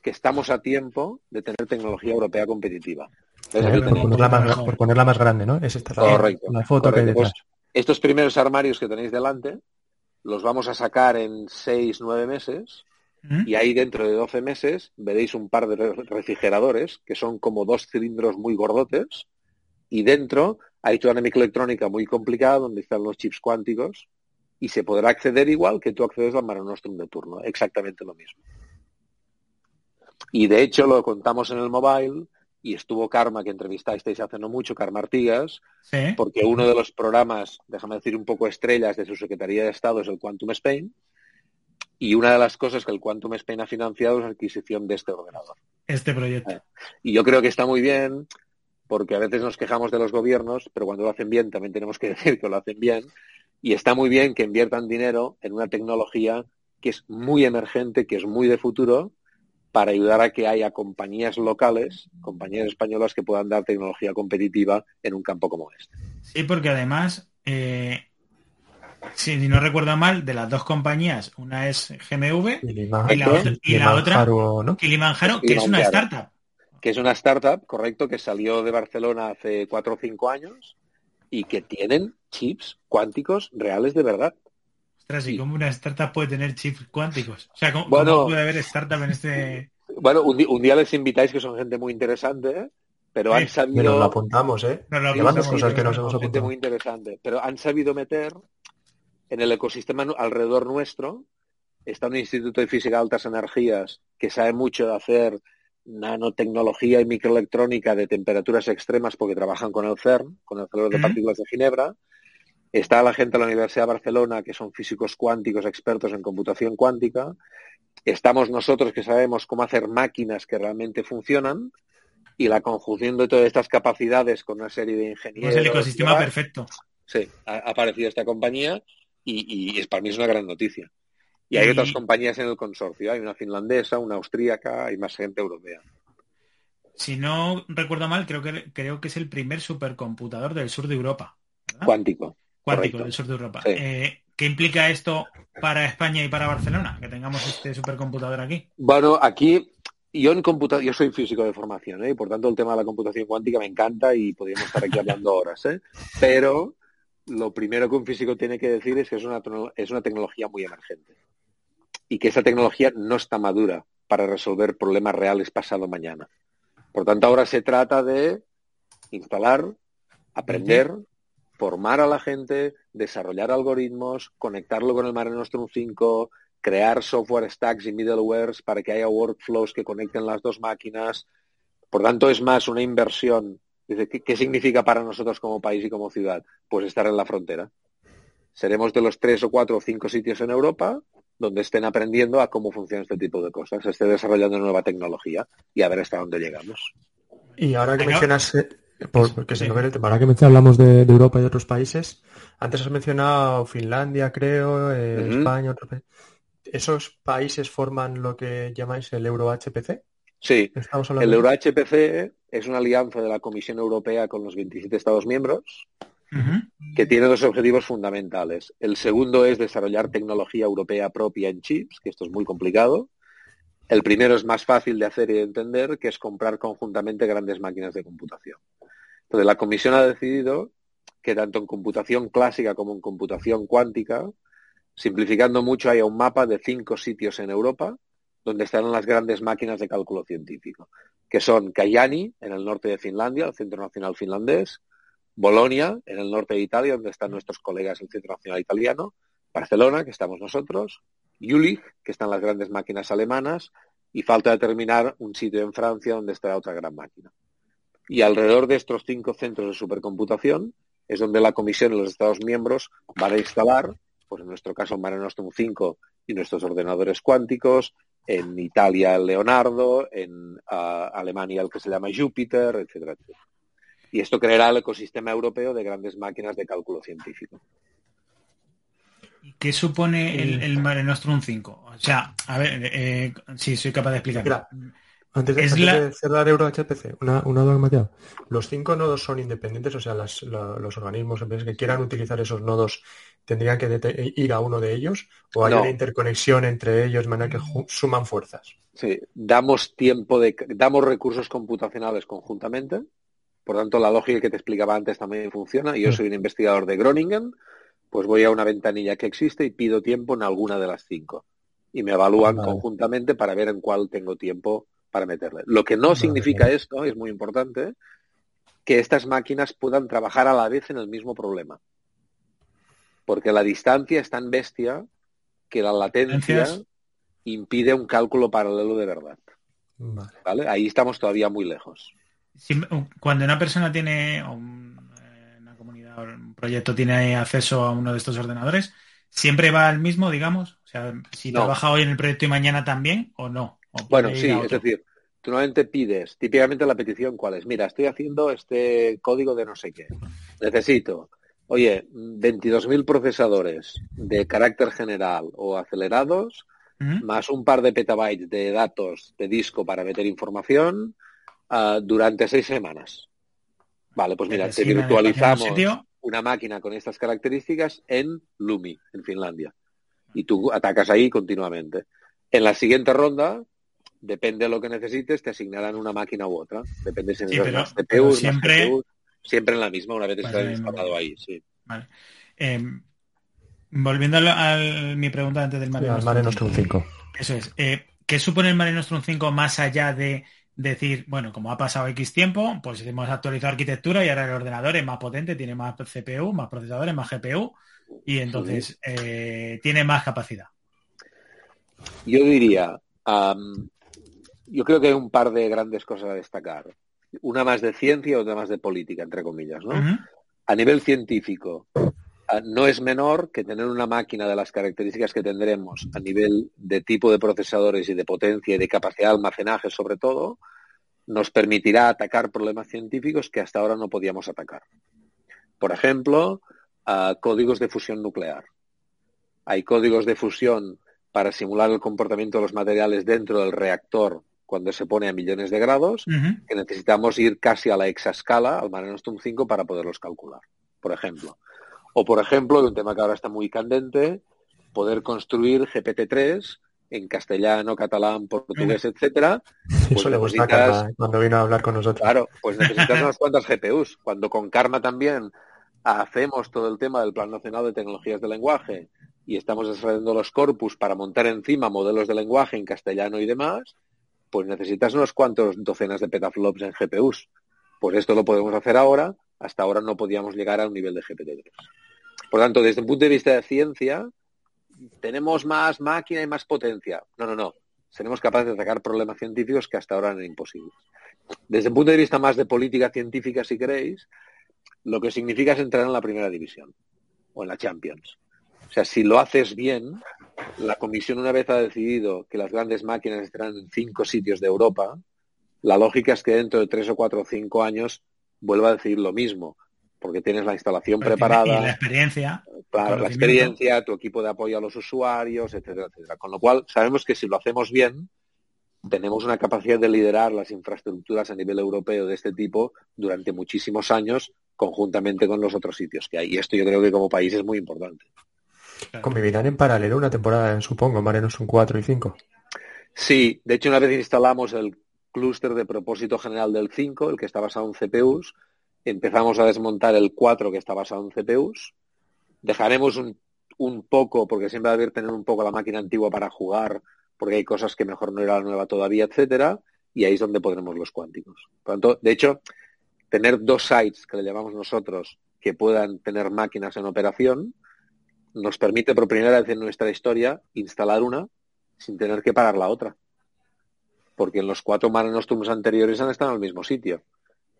Speaker 2: que estamos a tiempo de tener tecnología europea competitiva.
Speaker 3: por, ponerla más, grande, ¿no? Es esta
Speaker 2: la, foto que hay pues estos primeros armarios que tenéis delante los vamos a sacar en 6, 9 meses ¿Mm? y ahí dentro de 12 meses veréis un par de refrigeradores que son como dos cilindros muy gordotes y dentro hay toda una microelectrónica muy complicada donde están los chips cuánticos y se podrá acceder igual que tú accedes al Mare Nostrum de turno, exactamente lo mismo. Y de hecho lo contamos en el mobile y estuvo Karma, que entrevistasteis hace no mucho, Karma Artigas, porque uno de los programas, déjame decir un poco estrellas de su Secretaría de Estado es el Quantum Spain, y una de las cosas que el Quantum Spain ha financiado es la adquisición de este ordenador.
Speaker 1: Este proyecto. Eh,
Speaker 2: y yo creo que está muy bien, porque a veces nos quejamos de los gobiernos, pero cuando lo hacen bien también tenemos que decir que lo hacen bien, y está muy bien que inviertan dinero en una tecnología que es muy emergente, que es muy de futuro, para ayudar a que haya compañías locales, compañías españolas que puedan dar tecnología competitiva en un campo como este.
Speaker 1: Sí, porque además, eh, si no recuerdo mal, de las dos compañías, una es GMV y la otra, ¿no? Kilimanjaro, que es una startup.
Speaker 2: Que es una startup, correcto, que salió de Barcelona hace cuatro o cinco años y que tienen chips cuánticos reales de verdad.
Speaker 1: Ostras, ¿y cómo una startup puede tener chips cuánticos? O sea, ¿cómo, puede haber startup en este...?
Speaker 2: Bueno, un, día les invitáis que son gente muy interesante, ¿eh? pero han sabido... Nos
Speaker 3: lo apuntamos, ¿eh?
Speaker 2: cosas que nos hemos gente muy interesante, pero han sabido meter en el ecosistema alrededor nuestro, está un instituto de física de altas energías que sabe mucho de hacer nanotecnología y microelectrónica de temperaturas extremas porque trabajan con el CERN, con el Centro de Partículas de Ginebra, Está la gente de la Universidad de Barcelona, que son físicos cuánticos expertos en computación cuántica. Estamos nosotros que sabemos cómo hacer máquinas que realmente funcionan. Y la conjunción de todas estas capacidades con una serie de ingenieros.
Speaker 1: Es el ecosistema perfecto.
Speaker 2: Sí, ha, aparecido esta compañía y, es, para mí es una gran noticia. Y hay otras compañías en el consorcio. Hay una finlandesa, una austríaca y más gente europea.
Speaker 1: Si no recuerdo mal, creo que, creo que es el primer supercomputador del sur de Europa.
Speaker 2: Cuántico
Speaker 1: cuántico del sur de Europa. Eh, ¿Qué implica esto para España y para Barcelona? Que tengamos este supercomputador aquí.
Speaker 2: Bueno, aquí yo en computación, yo soy físico de formación, ¿eh? y por tanto el tema de la computación cuántica me encanta y podríamos estar aquí hablando horas, ¿eh? Pero lo primero que un físico tiene que decir es que es una, es una tecnología muy emergente y que esa tecnología no está madura para resolver problemas reales pasado mañana. Por tanto, ahora se trata de instalar, aprender, formar a la gente, desarrollar algoritmos, conectarlo con el Mare Nostrum 5, crear software stacks y middlewares para que haya workflows que conecten las dos máquinas. Por tanto, es más una inversión. Dice, ¿qué, significa para nosotros como país y como ciudad? Pues estar en la frontera. Seremos de los tres o cuatro o cinco sitios en Europa donde estén aprendiendo a cómo funciona este tipo de cosas, se esté desarrollando nueva tecnología y a ver hasta dónde llegamos.
Speaker 3: Y ahora que mencionas, eh, porque se el tema, ahora que hablamos de, Europa y de otros países, antes has mencionado Finlandia, creo, eh, España, otros países. ¿Esos países forman lo que llamáis el Euro-HPC?
Speaker 2: Sí, el Euro-HPC es una alianza de la Comisión Europea con los 27 Estados miembros que tiene dos objetivos fundamentales. El segundo es desarrollar tecnología europea propia en chips, que esto es muy complicado. El primero es más fácil de hacer y de entender, que es comprar conjuntamente grandes máquinas de computación. Entonces, la Comisión ha decidido que tanto en computación clásica como en computación cuántica, simplificando mucho, haya un mapa de cinco sitios en Europa donde estarán las grandes máquinas de cálculo científico, que son Kajani, en el norte de Finlandia, el Centro Nacional Finlandés, Bolonia, en el norte de Italia, donde están nuestros colegas del Centro Nacional Italiano, Barcelona, que estamos nosotros, Jülich, que están las grandes máquinas alemanas, y falta determinar un sitio en Francia donde estará otra gran máquina. Y alrededor de estos cinco centros de supercomputación es donde la Comisión y los Estados miembros van a instalar, pues en nuestro caso Mare Nostrum 5 y nuestros ordenadores cuánticos, en Italia el Leonardo, en Alemania el que se llama Jupiter, etcétera, etcétera y esto creará el ecosistema europeo de grandes máquinas de cálculo científico.
Speaker 1: ¿Qué supone el, el Mare Nostrum 5? O sea, a ver, eh, si soy capaz de explicar.
Speaker 3: Antes, de, cerrar EuroHPC, una, una Los cinco nodos son independientes, o sea, los organismos empresas que quieran utilizar esos nodos tendrían que ir a uno de ellos, o hay una interconexión entre ellos de manera que suman fuerzas.
Speaker 2: Sí, damos tiempo de, damos recursos computacionales conjuntamente, por tanto, la lógica que te explicaba antes también funciona. Yo mm. soy un investigador de Groningen, pues voy a una ventanilla que existe y pido tiempo en alguna de las cinco. Y me evalúan conjuntamente para ver en cuál tengo tiempo para meterle. Lo que no significa esto, es muy importante, que estas máquinas puedan trabajar a la vez en el mismo problema. Porque la distancia es tan bestia que la latencia impide un cálculo paralelo de verdad. ¿Vale? Ahí estamos todavía muy lejos
Speaker 1: cuando una persona tiene, o eh, una comunidad o un proyecto tiene acceso a uno de estos ordenadores, ¿siempre va al mismo, digamos? O sea, si trabaja hoy en el proyecto y mañana también, o no.
Speaker 2: Bueno, sí, es decir, tú normalmente pides, típicamente la petición, ¿cuál es? Mira, estoy haciendo este código de no sé qué. Necesito, oye, 22.000 procesadores de carácter general o acelerados, más un par de petabytes de datos de disco para meter información, durante seis semanas. Vale, pues mira, te virtualizamos una máquina con estas características en Lumi, en Finlandia. Y tú atacas ahí continuamente. En la siguiente ronda, depende de lo que necesites, te asignarán una máquina u otra. Depende si necesitas CPU, siempre... siempre en la misma, una vez que estés instalado ahí, sí.
Speaker 1: Vale. Em, volviendo a, mi pregunta antes del
Speaker 3: Mare, Nostrum 5.
Speaker 1: Eso es. Eh, ¿Qué supone el Mare Nostrum 5 más allá de decir, bueno, como ha pasado X tiempo, pues hemos actualizado arquitectura y ahora el ordenador es más potente, tiene más CPU, más procesadores, más GPU y entonces eh, tiene más capacidad.
Speaker 2: Yo diría, yo creo que hay un par de grandes cosas a destacar. Una más de ciencia y otra más de política, entre comillas, ¿no? A nivel científico, ah, no es menor que tener una máquina de las características que tendremos a nivel de tipo de procesadores y de potencia y de capacidad de almacenaje sobre todo, nos permitirá atacar problemas científicos que hasta ahora no podíamos atacar. Por ejemplo, códigos de fusión nuclear. Hay códigos de fusión para simular el comportamiento de los materiales dentro del reactor cuando se pone a millones de grados, que necesitamos ir casi a la exascala, al Mare Nostrum 5, para poderlos calcular, por ejemplo. O, por ejemplo, un tema que ahora está muy candente, poder construir GPT-3 en castellano, catalán, portugués, etcétera.
Speaker 3: Pues Eso le gusta cuando vino a hablar con nosotros.
Speaker 2: Claro, pues necesitas unas cuantas GPUs. Cuando con Karma también hacemos todo el tema del Plan Nacional de Tecnologías de Lenguaje y estamos desarrollando los corpus para montar encima modelos de lenguaje en castellano y demás, pues necesitas unos cuantos docenas de petaflops en GPUs. Pues esto lo podemos hacer ahora. Hasta ahora no podíamos llegar a un nivel de GPT-3. Por tanto, desde un punto de vista de ciencia, tenemos más máquina y más potencia. No, no, no. Seremos capaces de sacar problemas científicos que hasta ahora eran imposibles. Desde el punto de vista más de política científica, si queréis, lo que significa es entrar en la primera división o en la Champions. O sea, si lo haces bien, la comisión una vez ha decidido que las grandes máquinas estarán en cinco sitios de Europa, la lógica es que dentro de tres o cuatro o cinco años vuelva a decir lo mismo, porque tienes la instalación preparada.
Speaker 1: Y la experiencia.
Speaker 2: Claro, la experiencia, tu equipo de apoyo a los usuarios, etcétera, etcétera. Con lo cual, sabemos que si lo hacemos bien, tenemos una capacidad de liderar las infraestructuras a nivel europeo de este tipo durante muchísimos años, conjuntamente con los otros sitios que hay. Y esto yo creo que como país es muy importante.
Speaker 3: ¿Convivirán en paralelo una temporada, supongo, Mare son 4 y 5?
Speaker 2: Sí, de hecho una vez instalamos el clúster de propósito general del 5, el que está basado en CPUs, empezamos a desmontar el 4 que está basado en CPUs, dejaremos un, un poco, porque siempre va a haber tener un poco la máquina antigua para jugar, porque hay cosas que mejor no era la nueva todavía, etcétera, y ahí es donde pondremos los cuánticos. Por tanto, de hecho, tener dos sites que le llamamos nosotros que puedan tener máquinas en operación nos permite por primera vez en nuestra historia instalar una sin tener que parar la otra. Porque en los cuatro Mare anteriores han estado en el mismo sitio.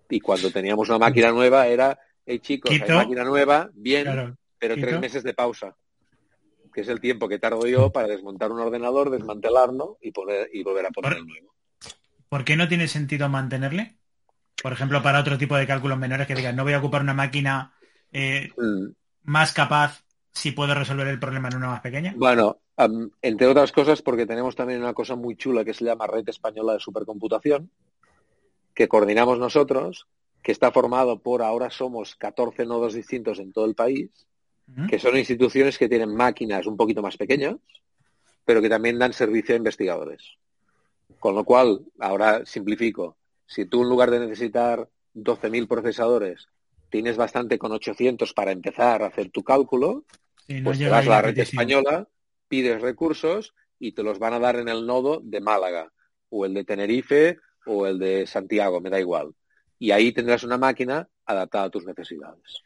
Speaker 2: Y cuando teníamos una máquina nueva era, hey chicos, hay máquina nueva, bien, pero tres meses de pausa. Que es el tiempo que tardo yo para desmontar un ordenador, desmantelarlo y, poner, y volver a poner el nuevo.
Speaker 1: ¿Por qué no tiene sentido mantenerle? Por ejemplo, para otro tipo de cálculos menores que digan, no voy a ocupar una máquina eh, mm. más capaz si puedo resolver el problema en una más pequeña?
Speaker 2: Bueno, entre otras cosas porque tenemos también una cosa muy chula que se llama Red Española de Supercomputación, que coordinamos nosotros, que está formado por ahora somos 14 nodos distintos en todo el país, que son instituciones que tienen máquinas un poquito más pequeñas, pero que también dan servicio a investigadores. Con lo cual, ahora simplifico, si tú en lugar de necesitar 12.000 procesadores, tienes bastante con 800 para empezar a hacer tu cálculo, pues te vas a la red española, pides recursos y te los van a dar en el nodo de Málaga, o el de Tenerife, o el de Santiago, me da igual. Y ahí tendrás una máquina adaptada a tus necesidades.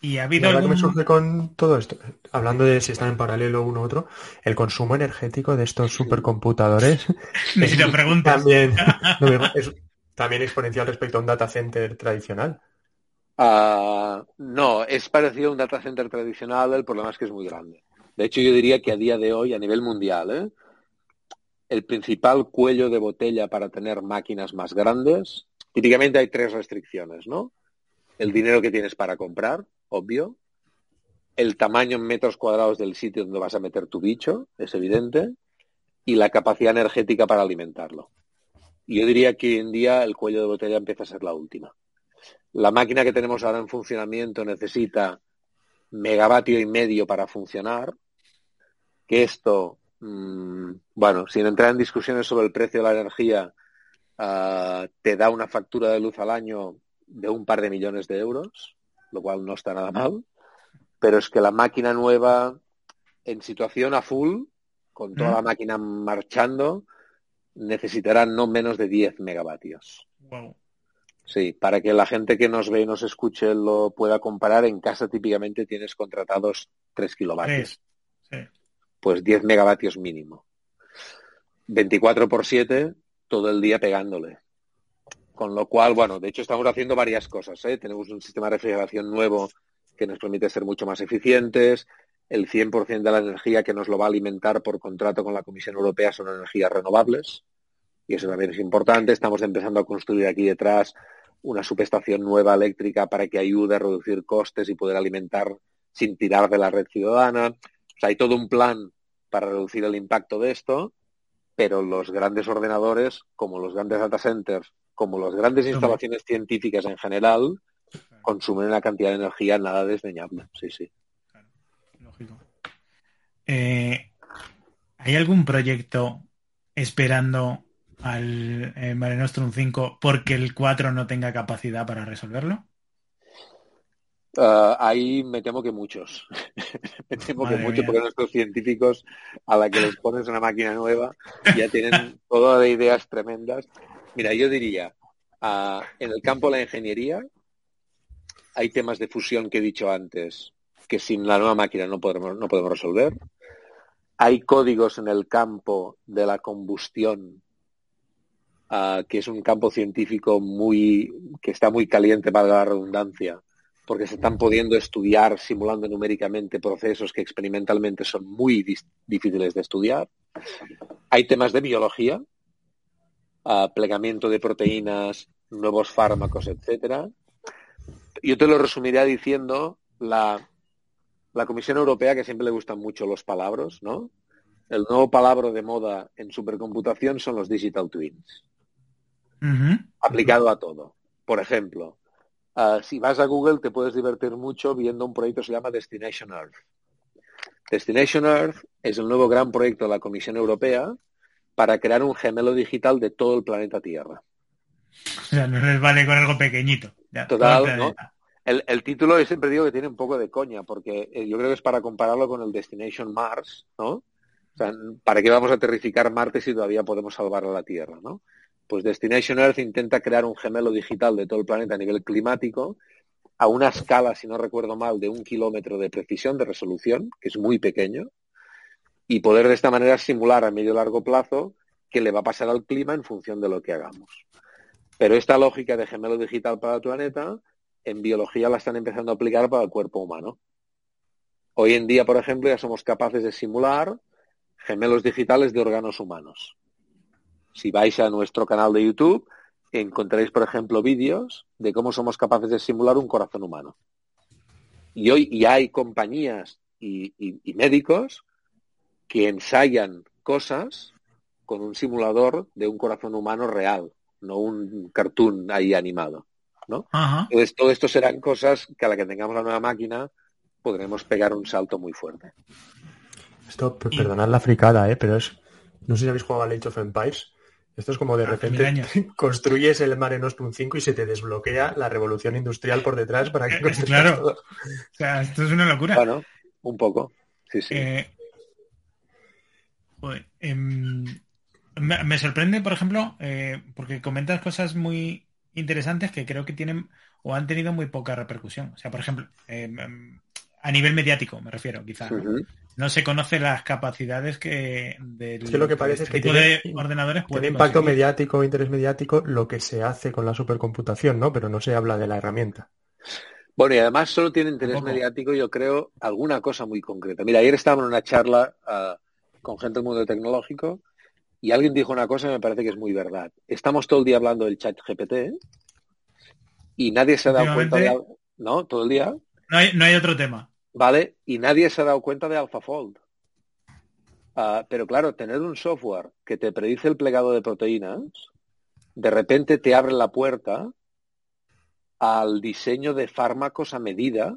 Speaker 3: Y ha habido algún... que me surge con todo esto, hablando de si están en paralelo uno u otro, el consumo energético de estos supercomputadores
Speaker 1: es,
Speaker 3: también, es también exponencial respecto a un data center tradicional.
Speaker 2: Ah, no, es parecido a un data center tradicional, el problema es que es muy grande. De hecho, yo diría que a día de hoy, a nivel mundial, ¿eh? el principal cuello de botella para tener máquinas más grandes, típicamente hay tres restricciones, ¿no? El dinero que tienes para comprar, obvio. El tamaño en metros cuadrados del sitio donde vas a meter tu bicho, es evidente. Y la capacidad energética para alimentarlo. Yo diría que hoy en día el cuello de botella empieza a ser la última. La máquina que tenemos ahora en funcionamiento necesita megavatio y medio para funcionar, que esto, mm, bueno, sin entrar en discusiones sobre el precio de la energía, ah, te da una factura de luz al año de un par de millones de euros, lo cual no está nada mal, pero es que la máquina nueva en situación a full, con toda la máquina marchando, necesitará no menos de 10 megavatios. Sí, para que la gente que nos ve y nos escuche lo pueda comparar, en casa típicamente tienes contratados 3 kilovatios. Pues 10 megavatios mínimo. 24 por 7, todo el día pegándole. Con lo cual, bueno, de hecho estamos haciendo varias cosas. ¿eh? Tenemos un sistema de refrigeración nuevo que nos permite ser mucho más eficientes. El 100% de la energía que nos lo va a alimentar por contrato con la Comisión Europea son energías renovables. Y eso también es importante. Estamos empezando a construir aquí detrás una subestación nueva eléctrica para que ayude a reducir costes y poder alimentar sin tirar de la red ciudadana. O sea, hay todo un plan para reducir el impacto de esto, pero los grandes ordenadores, como los grandes data centers, como las grandes instalaciones científicas en general, consumen una cantidad de energía nada desdeñable. Sí, sí. lógico.
Speaker 1: Eh, ¿Hay algún proyecto esperando al eh, Mare Nostrum 5 porque el 4 no tenga capacidad para resolverlo?
Speaker 2: Uh, ahí me temo que muchos. me temo que muchos, porque nuestros científicos, a la que les pones una máquina nueva, ya tienen todas de ideas tremendas. Mira, yo diría, uh, en el campo de la ingeniería hay temas de fusión que he dicho antes, que sin la nueva máquina no podemos, no podemos resolver. Hay códigos en el campo de la combustión que es un campo científico muy que está muy caliente para la redundancia porque se están pudiendo estudiar simulando numéricamente procesos que experimentalmente son muy difíciles de estudiar. Hay temas de biología, uh, plegamiento de proteínas, nuevos fármacos, etcétera. Yo te lo resumiría diciendo la, la Comisión Europea, que siempre le gustan mucho los palabras, ¿no? El nuevo palabra de moda en supercomputación son los digital twins. Aplicado a todo. Por ejemplo, uh, si vas a Google te puedes divertir mucho viendo un proyecto que se llama Destination Earth. Destination Earth es el nuevo gran proyecto de la Comisión Europea para crear un gemelo digital de todo el planeta Tierra.
Speaker 1: O sea, no les vale con algo pequeñito.
Speaker 2: Total, ¿no? El, el, título yo siempre digo que tiene un poco de coña, porque eh, yo creo que es para compararlo con el Destination Mars, ¿no? O sea, ¿para qué vamos a aterrificar Marte si todavía podemos salvar a la Tierra, ¿no? Pues Destination Earth intenta crear un gemelo digital de todo el planeta a nivel climático a una escala, si no recuerdo mal, de un kilómetro de precisión, de resolución, que es muy pequeño, y poder de esta manera simular a medio y largo plazo qué le va a pasar al clima en función de lo que hagamos. Pero esta lógica de gemelo digital para el planeta, en biología la están empezando a aplicar para el cuerpo humano. Hoy en día, por ejemplo, ya somos capaces de simular gemelos digitales de órganos humanos. Si vais a nuestro canal de YouTube, encontraréis, por ejemplo, vídeos de cómo somos capaces de simular un corazón humano. Y hoy y hay compañías y, y médicos que ensayan cosas con un simulador de un corazón humano real, no un cartoon ahí animado. ¿no? Entonces, todo esto serán cosas que a la que tengamos la nueva máquina podremos pegar un salto muy fuerte.
Speaker 3: Esto, perdonad la fricada, ¿eh? pero es. No sé si habéis jugado a Age of Empires. Esto es como de repente construyes el Mare Nostrum 5 y se te desbloquea la revolución industrial por detrás para que
Speaker 1: construyas Claro. O sea, esto es una locura.
Speaker 2: Bueno, un poco. Sí, sí.
Speaker 1: Eh, em, me, sorprende, por ejemplo, eh, porque comentas cosas muy interesantes que creo que tienen o han tenido muy poca repercusión. O sea, por ejemplo, em, em, a nivel mediático, me refiero, quizás. ¿No? se conoce las capacidades que del
Speaker 3: es que lo que parece es que
Speaker 1: tipo
Speaker 3: tiene,
Speaker 1: de ordenadores
Speaker 3: tiene impacto mediático, interés mediático, lo que se hace con la supercomputación, ¿no? Pero no se habla de la herramienta.
Speaker 2: Bueno, y además solo tiene interés mediático, yo creo, alguna cosa muy concreta. Mira, ayer estábamos en una charla ah, con gente del mundo tecnológico y alguien dijo una cosa que me parece que es muy verdad. Estamos todo el día hablando del chat GPT y nadie se ha dado cuenta de algo. ¿No? Todo el día.
Speaker 1: No hay, no hay otro tema.
Speaker 2: ¿Vale? Y nadie se ha dado cuenta de AlphaFold. Uh, pero claro, tener un software que te predice el plegado de proteínas, de repente te abre la puerta al diseño de fármacos a medida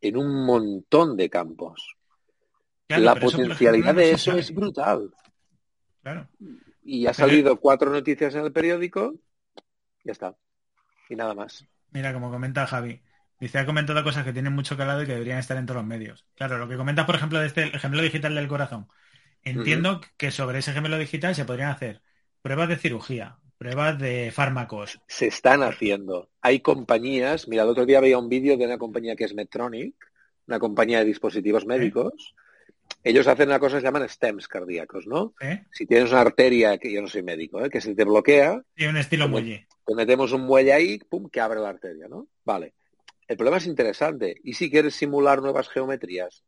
Speaker 2: en un montón de campos. la potencialidad de eso es brutal. Y ha salido cuatro noticias en el periódico, ya está. Y nada más.
Speaker 1: Mira, como comenta Javi, dice, ha comentado cosas que tienen mucho calado y que deberían estar en todos los medios. Claro, lo que comentas, por ejemplo, de este el gemelo digital del corazón. Entiendo que sobre ese gemelo digital se podrían hacer pruebas de cirugía, pruebas de fármacos.
Speaker 2: Se están haciendo. Hay compañías, mira, el otro día veía un vídeo de una compañía que es Medtronic, una compañía de dispositivos médicos, ellos hacen una cosa que se llaman stems cardíacos, ¿no?
Speaker 1: ¿Eh?
Speaker 2: Si tienes una arteria, que yo no soy médico, ¿eh? que se te bloquea.
Speaker 1: Y un estilo muelle.
Speaker 2: Te metemos un muelle ahí, pum, que abre la arteria, ¿no? Vale. El problema es interesante. ¿Y si quieres simular nuevas geometrías?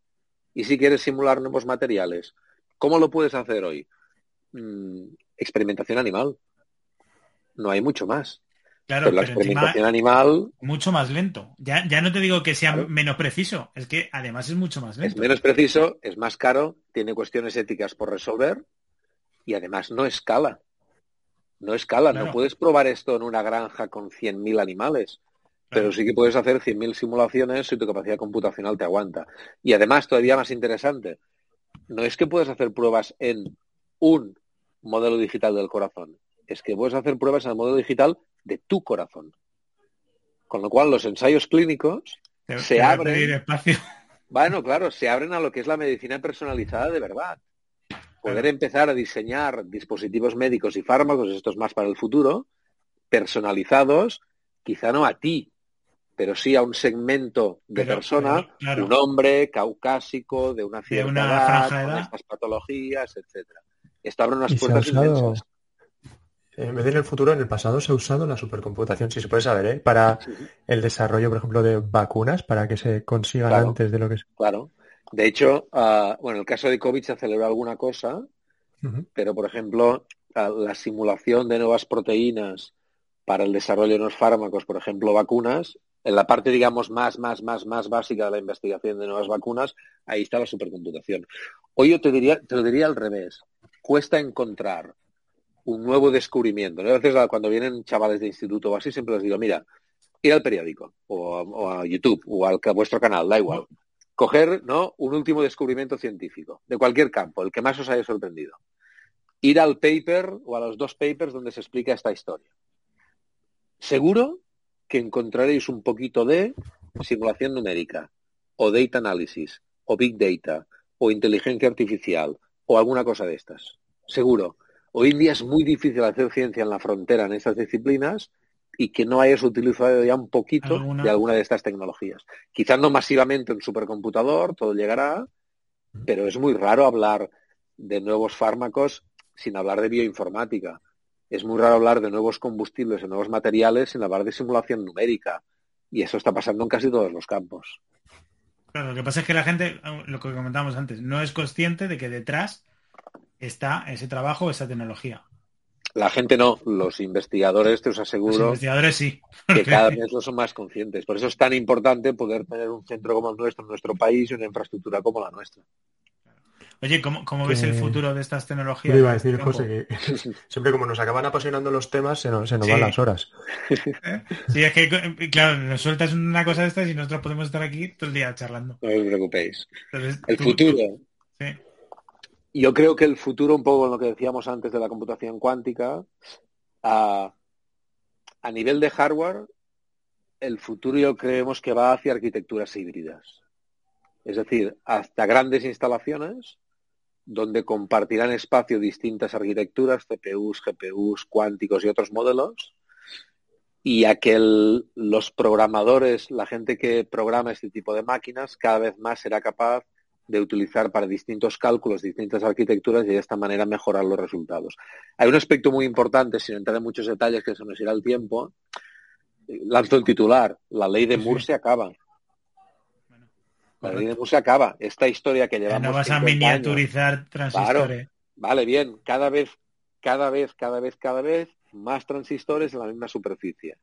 Speaker 2: ¿Y si quieres simular nuevos materiales? ¿Cómo lo puedes hacer hoy? Mm, experimentación animal. No hay mucho más.
Speaker 1: Claro,
Speaker 2: la experimentación animal.
Speaker 1: Mucho más lento. Ya, ya no te digo que sea menos preciso, es que además es mucho más lento.
Speaker 2: Es menos preciso, es más caro, tiene cuestiones éticas por resolver y además no escala. No escala, no puedes probar esto en una granja con 100.000 animales, pero sí que puedes hacer 100.000 simulaciones si tu capacidad computacional te aguanta. Y además, todavía más interesante, no es que puedes hacer pruebas en un modelo digital del corazón, es que puedes hacer pruebas en el modelo digital de tu corazón. Con lo cual los ensayos clínicos se abren. Bueno, claro, se abren a lo que es la medicina personalizada de verdad. Poder empezar a diseñar dispositivos médicos y fármacos, esto es más para el futuro, personalizados, quizá no a ti, pero sí a un segmento de persona, un hombre caucásico, de una cierta edad, con estas patologías, etcétera. Esto abre unas puertas inmensas
Speaker 3: en vez de en el futuro, en el pasado se ha usado la supercomputación, si se puede saber, ¿eh? para el desarrollo, por ejemplo, de vacunas, para que se consigan antes de lo que es.
Speaker 2: Claro. De hecho, uh, bueno, en el caso de COVID se aceleró alguna cosa, pero por ejemplo, la simulación de nuevas proteínas para el desarrollo de nuevos fármacos, por ejemplo, vacunas, en la parte, digamos, más, más, más, más básica de la investigación de nuevas vacunas, ahí está la supercomputación. Hoy yo te diría, te lo diría al revés. Cuesta encontrar un nuevo descubrimiento. A veces cuando vienen chavales de instituto o así, siempre les digo, mira, ir al periódico o, a YouTube o al, a vuestro canal, da igual. Coger ¿no? un último descubrimiento científico, de cualquier campo, el que más os haya sorprendido. Ir al paper o a los dos papers donde se explica esta historia. Seguro que encontraréis un poquito de simulación numérica, o data analysis, o big data, o inteligencia artificial, o alguna cosa de estas. Seguro. Hoy en día es muy difícil hacer ciencia en la frontera en estas disciplinas y que no hayas utilizado ya un poquito de alguna de estas tecnologías. Quizás no masivamente en supercomputador, todo llegará, pero es muy raro hablar de nuevos fármacos sin hablar de bioinformática es muy raro hablar de nuevos combustibles, de nuevos materiales sin hablar de simulación numérica. Y eso está pasando en casi todos los campos.
Speaker 1: Claro, lo que pasa es que la gente, lo que comentábamos antes, no es consciente de que detrás está ese trabajo, esa tecnología.
Speaker 2: La gente no, los investigadores, te os aseguro. Los
Speaker 1: investigadores sí.
Speaker 2: Que cada vez lo son más conscientes. Por eso es tan importante poder tener un centro como el nuestro en nuestro país y una infraestructura como la nuestra.
Speaker 1: Oye, ¿cómo, ves el futuro de estas tecnologías?
Speaker 3: iba a decir, José, que siempre como nos acaban apasionando los temas, se nos, van las horas.
Speaker 1: ¿Eh? Sí, es que, claro, nos sueltas una cosa de estas y nosotros podemos estar aquí todo el día charlando.
Speaker 2: No os preocupéis. el futuro. Sí. Yo creo que el futuro, un poco en lo que decíamos antes de la computación cuántica, a, a nivel de hardware, el futuro yo creemos que va hacia arquitecturas híbridas. Es decir, hasta grandes instalaciones donde compartirán espacio distintas arquitecturas, CPUs, GPUs, cuánticos y otros modelos, y a que los programadores, la gente que programa este tipo de máquinas, cada vez más será capaz de utilizar para distintos cálculos, distintas arquitecturas y de esta manera mejorar los resultados. Hay un aspecto muy importante, sin entrar en muchos detalles que se nos irá el tiempo, lanzo el titular, la ley de Moore se acaba. Ley de acaba. Esta historia que llevamos.
Speaker 1: No vas a miniaturizar transistores.
Speaker 2: Vale, bien. Cada vez, cada vez, cada vez, cada vez más transistores en la misma superficie.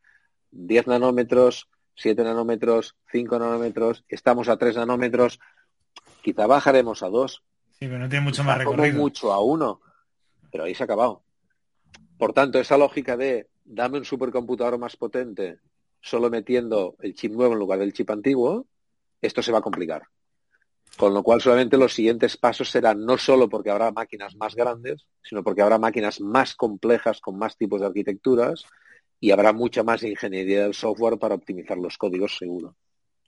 Speaker 2: 10 nanómetros, 7 nanómetros, 5 nanómetros, estamos a 3 nanómetros, quizá bajaremos a 2.
Speaker 1: Sí, pero no tiene mucho más recorrido.
Speaker 2: mucho a 1, pero ahí se ha acabado. Por tanto, esa lógica de dame un supercomputador más potente solo metiendo el chip nuevo en lugar del chip antiguo, esto se va a complicar. Con lo cual solamente los siguientes pasos serán no solo porque habrá máquinas más grandes, sino porque habrá máquinas más complejas con más tipos de arquitecturas y habrá mucha más ingeniería del software para optimizar los códigos seguro.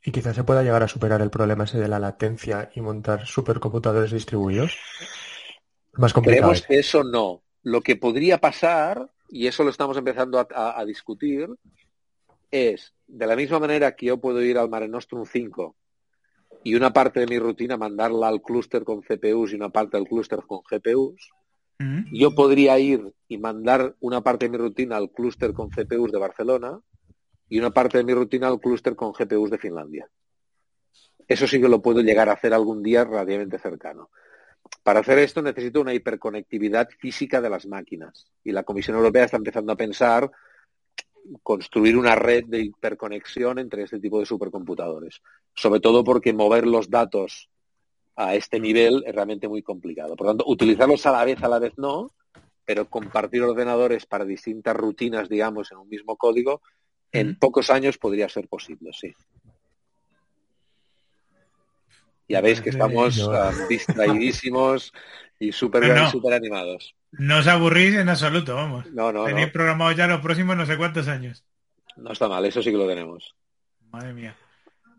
Speaker 3: Y quizás se pueda llegar a superar el problema ese de la latencia y montar supercomputadores distribuidos. Más complicado.
Speaker 2: Creemos que eso no. Lo que podría pasar, y eso lo estamos empezando a, a discutir, es de la misma manera que yo puedo ir al Mare Nostrum 5 y una parte de mi rutina mandarla al clúster con CPUs y una parte al clúster con GPUs, mm. yo podría ir y mandar una parte de mi rutina al clúster con CPUs de Barcelona y una parte de mi rutina al clúster con GPUs de Finlandia. Eso sí que lo puedo llegar a hacer algún día relativamente cercano. Para hacer esto necesito una hiperconectividad física de las máquinas y la Comisión Europea está empezando a pensar construir una red de hiperconexión entre este tipo de supercomputadores. Sobre todo porque mover los datos a este nivel es realmente muy complicado. Por lo tanto, utilizarlos a la vez, a la vez no, pero compartir ordenadores para distintas rutinas, digamos, en un mismo código, en pocos años podría ser posible, sí. Ya veis que estamos distraidísimos y súper animados.
Speaker 1: No os aburrís en absoluto, vamos.
Speaker 2: No, no,
Speaker 1: Tenéis programado ya los próximos no sé cuántos años.
Speaker 2: No está mal, eso sí que lo tenemos.
Speaker 1: Madre mía.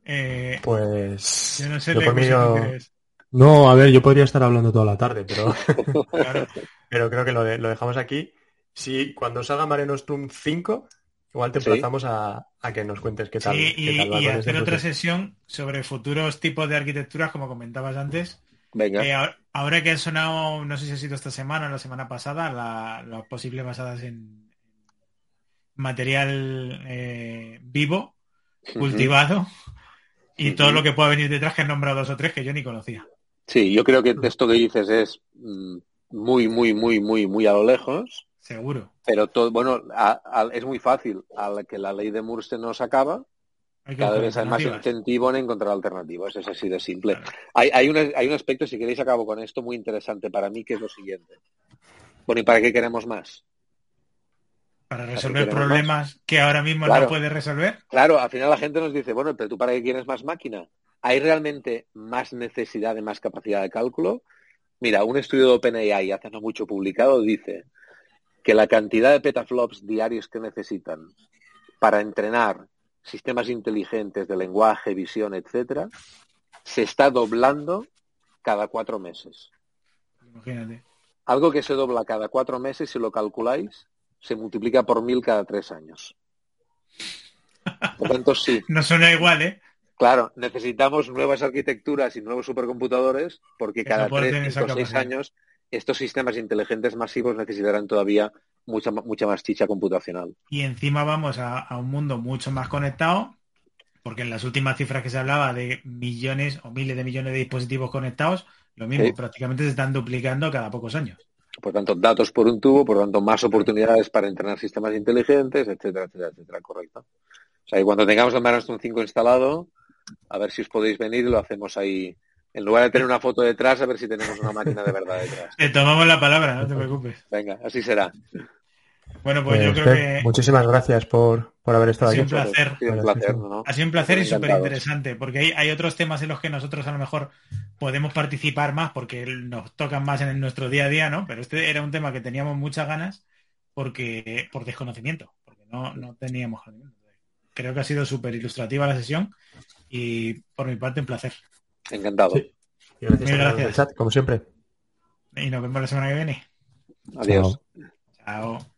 Speaker 3: Eh, pues...
Speaker 1: Yo no sé de
Speaker 3: No, a ver, yo podría estar hablando toda la tarde, pero... pero creo que lo, dejamos aquí. Si cuando salga Mare Nostrum 5, igual te emplazamos a, que nos cuentes qué
Speaker 1: tal. y, y hacer otra sesión sobre futuros tipos de arquitecturas, como comentabas antes,
Speaker 2: Venga.
Speaker 1: Eh, ahora, que ha sonado, no sé si ha sido esta semana o la semana pasada, las posibles basadas en material eh, vivo, cultivado, y todo lo que pueda venir detrás, que han nombrado dos o tres que yo ni conocía.
Speaker 2: Sí, yo creo que esto que dices es mm, muy, muy, muy, muy, muy a lo lejos.
Speaker 1: Seguro.
Speaker 2: Pero todo, bueno, es muy fácil. A que la ley de se nos acaba, cada vez hay más incentivo en encontrar alternativas. Es así de simple. Hay, hay, un, hay un aspecto, si queréis acabo con esto, muy interesante para mí, que es lo siguiente. Bueno, ¿y para qué queremos más?
Speaker 1: Para resolver problemas que ahora mismo no puede resolver.
Speaker 2: Claro, al final la gente nos dice, bueno, pero tú para qué quieres más máquina? ¿Hay realmente más necesidad de más capacidad de cálculo? Mira, un estudio de OpenAI hace no mucho publicado dice que la cantidad de petaflops diarios que necesitan para entrenar sistemas inteligentes de lenguaje, visión, etcétera, se está doblando cada cuatro meses.
Speaker 1: Imagínate.
Speaker 2: Algo que se dobla cada cuatro meses, si lo calculáis, se multiplica por mil cada tres años.
Speaker 1: Por tanto, sí. No suena igual, ¿eh?
Speaker 2: Claro, necesitamos nuevas arquitecturas y nuevos supercomputadores porque cada tres o seis años estos sistemas inteligentes masivos necesitarán todavía mucha, mucha más chicha computacional.
Speaker 1: Y encima vamos a, un mundo mucho más conectado, porque en las últimas cifras que se hablaba de millones o miles de millones de dispositivos conectados, lo mismo, prácticamente se están duplicando cada pocos años.
Speaker 2: Por tanto, datos por un tubo, por tanto, más oportunidades para entrenar sistemas inteligentes, etcétera, etcétera, etcétera, correcto. O sea, y cuando tengamos el Manaston 5 instalado, a ver si os podéis venir y lo hacemos ahí. En lugar de tener una foto detrás, a ver si tenemos una máquina de verdad detrás.
Speaker 1: Te tomamos la palabra, no te preocupes.
Speaker 2: Venga, así será.
Speaker 1: Bueno, pues, yo creo que...
Speaker 3: Muchísimas gracias por, haber estado aquí.
Speaker 1: Un placer. Ha sido un placer y súper interesante, porque hay, hay, otros temas en los que nosotros a lo mejor podemos participar más porque nos tocan más en nuestro día a día, ¿no? Pero este era un tema que teníamos muchas ganas porque por desconocimiento, porque no, no teníamos Creo que ha sido súper ilustrativa la sesión y por mi parte un placer.
Speaker 2: Encantado.
Speaker 3: gracias, gracias. Chat, como siempre.
Speaker 1: Y nos vemos la semana que viene.
Speaker 2: Adiós.
Speaker 1: Chao.